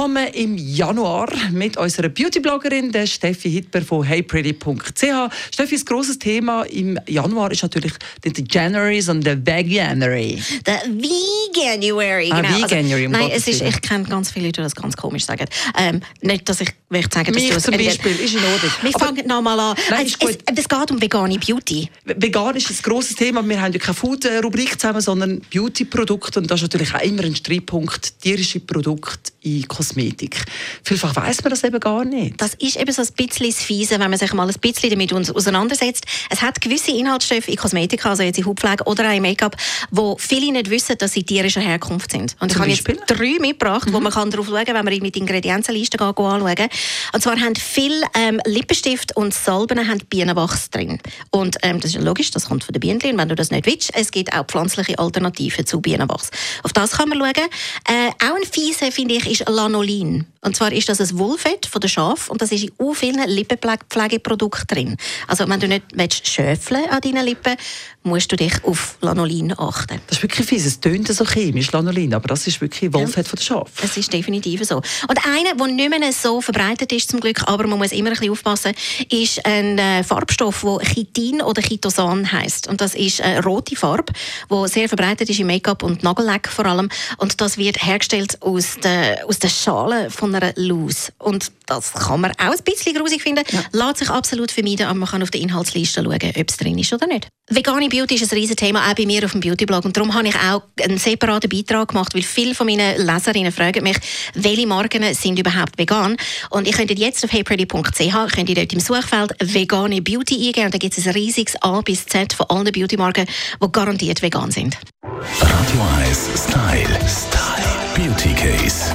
Willkommen im Januar mit unserer Beauty-Bloggerin, der Steffi Hitber von heypretty.ch. Steffi, ein grosses Thema im Januar ist natürlich der January und der Veganuary. Der Veganuary, Ah, genau. Veganuary, um nein, Gottes es ist, ich kenne ganz viele Leute, die das ganz komisch sagen. Ähm, nicht, dass ich möchte sagen, dass Mich du es zum Beispiel, ist in Ordnung. Wir Aber fangen nochmal an. Nein, es, ist gut. es, es geht um vegane Beauty. Vegan ist ein grosses Thema. Wir haben ja keine Food-Rubrik zusammen, sondern Beauty-Produkte. Und das ist natürlich auch immer ein Streitpunkt, tierische Produkte in Kosmetik. Vielfach weiß man das eben gar nicht. Das ist eben so ein bisschen das Fiese, wenn man sich mal ein bisschen damit uns- auseinandersetzt. Es hat gewisse Inhaltsstoffe in Kosmetika, also jetzt in Hautpflege oder auch in Make-up, wo viele nicht wissen, dass sie tierischer Herkunft sind. Und ich Zum habe jetzt? Mhm. drei mitgebracht, wo man kann darauf schauen kann, wenn man mit Ingredienzenlisten anschauen Und zwar haben viele ähm, Lippenstift und Salben haben Bienenwachs drin. Und ähm, das ist logisch, das kommt von den Bienen. Wenn du das nicht willst, es gibt auch pflanzliche Alternativen zu Bienenwachs. Auf das kann man schauen. Äh, auch ein fiese, finde ich, ist Lanolin. Und zwar ist das ein Wollfett von der Schaf und das ist in vielen Lippenpflegeprodukten drin. Also wenn du nicht schöfeln an deinen Lippen, musst du dich auf Lanolin achten. Das ist wirklich fies. Es tönt so chemisch, Lanolin, aber das ist wirklich Wolfett von der Schaf. Das ist definitiv so. Und einer, der nicht mehr so verbreitet ist zum Glück, aber man muss immer ein bisschen aufpassen, ist ein äh, Farbstoff, der Chitin oder Chitosan heißt. Und das ist eine rote Farbe, die sehr verbreitet ist im Make-up und Nagellack vor allem. Und das wird hergestellt aus der, aus der Schale von einer Luz. Und das kann man auch ein bisschen grusig finden, lässt sich absolut vermeiden, aber man kann auf der Inhaltsliste schauen, ob es drin ist oder nicht. Vegane Beauty ist ein riesen Thema, auch bei mir auf dem Beauty-Blog. Und darum habe ich auch einen separaten Beitrag gemacht, weil viele von meinen Leserinnen fragen mich, welche Marken sind überhaupt vegan. Und ihr könntet jetzt auf heypretty.ch, könnt ihr dort im Suchfeld vegane Beauty eingeben und da gibt es ein riesiges A bis Z von allen Beauty-Marken, die garantiert vegan sind. Radio 1 Style. Style. Beauty Case.